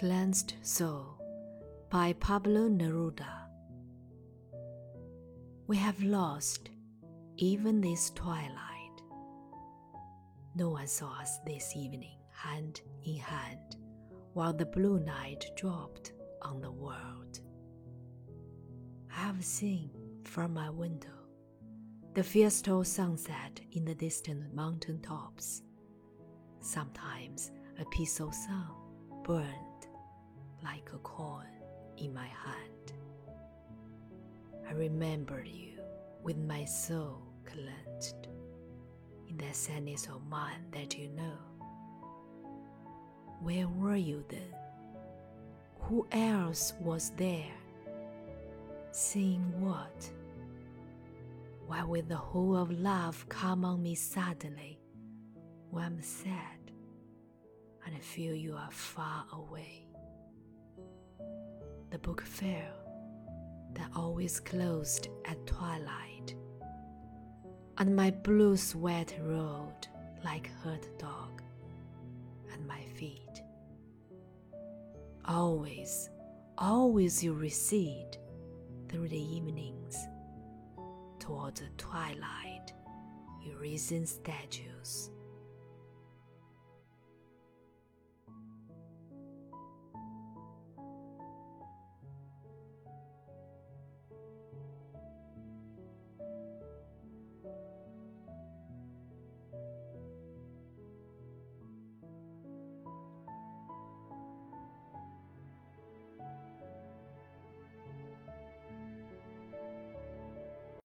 Clenched Soul by Pablo Neruda. We have lost even this twilight. No one saw us this evening, hand in hand, while the blue night dropped on the world. I have seen from my window the fearful sunset in the distant mountain tops. Sometimes a piece of sun coin in my hand. I remember you with my soul cleansed in that sadness of mine that you know. Where were you then? Who else was there? Seeing what? Why will the whole of love come on me suddenly when I'm sad and I feel you are far away? Book fair that always closed at twilight, and my blue sweat rolled like hurt dog at my feet. Always, always you recede through the evenings towards the twilight, you risen statues